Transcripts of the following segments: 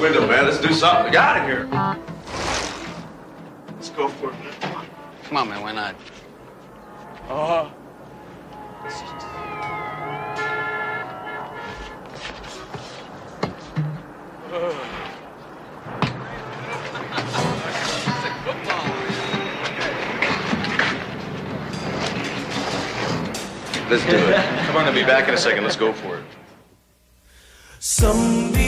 window, man. Let's do something. Get out of here. Let's go for it, man. Come on. Come on, man. Why not? Uh-huh. Let's do it. Come on, I'll be back in a second. Let's go for it. Some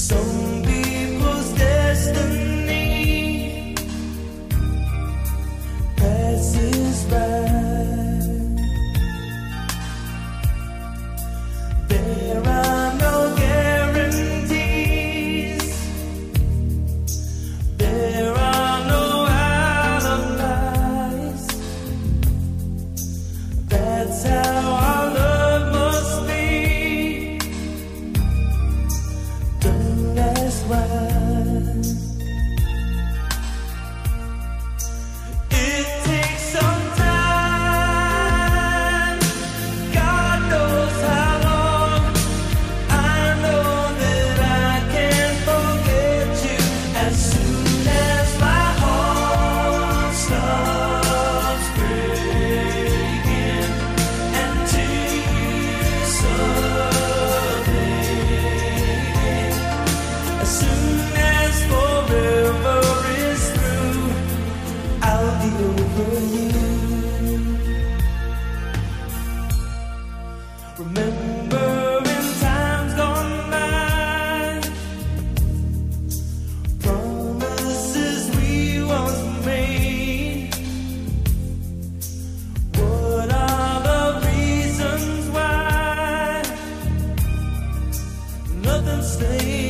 So I'll over you. Remember times gone by, promises we once made. What are the reasons why nothing stays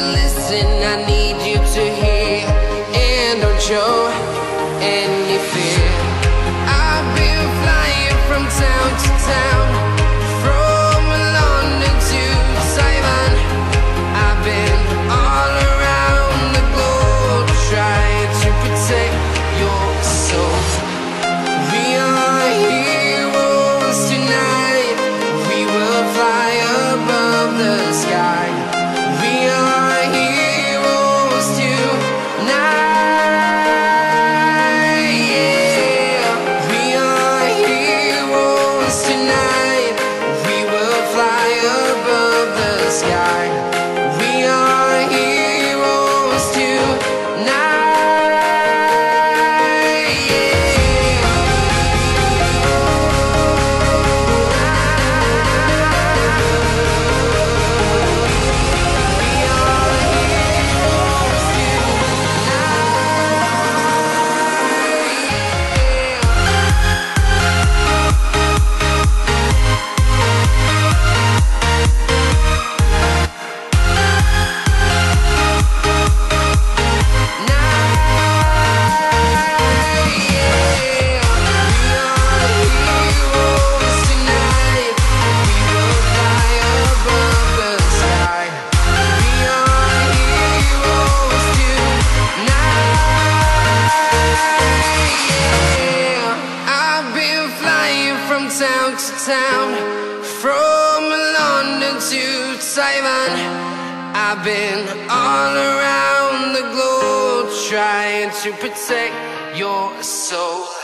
listen Taiwan. I've been all around the globe trying to protect your soul.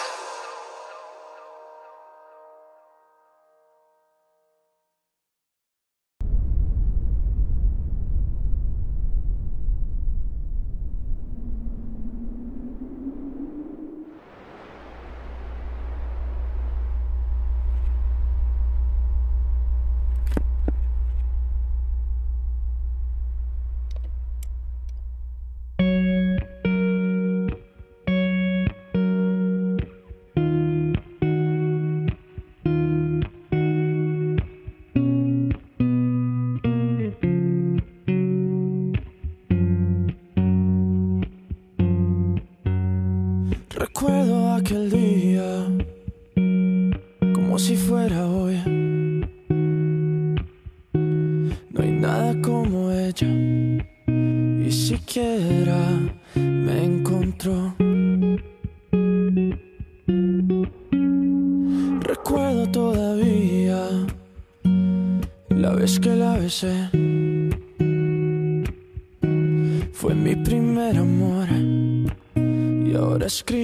Aquel día como si fuera hoy. No hay nada como ella y siquiera me encontró. Recuerdo todavía la vez que la besé. Fue mi primer amor y ahora escribo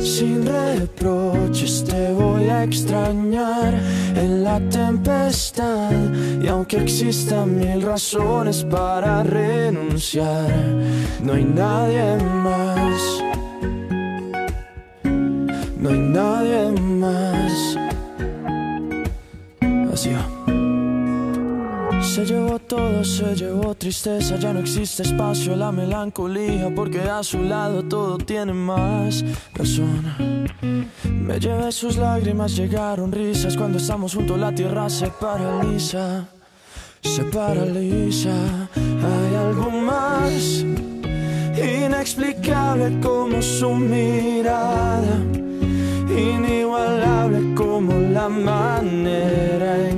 sin reproches, te voy a extrañar en la tempestad. Y aunque existan mil razones para renunciar, no hay nadie más. No hay nadie más. Así va. Se llevó todo, se llevó tristeza, ya no existe espacio la melancolía, porque a su lado todo tiene más razón. Me llevé sus lágrimas, llegaron risas, cuando estamos juntos la tierra se paraliza, se paraliza. Hay algo más inexplicable como su mirada inigualable como la manera en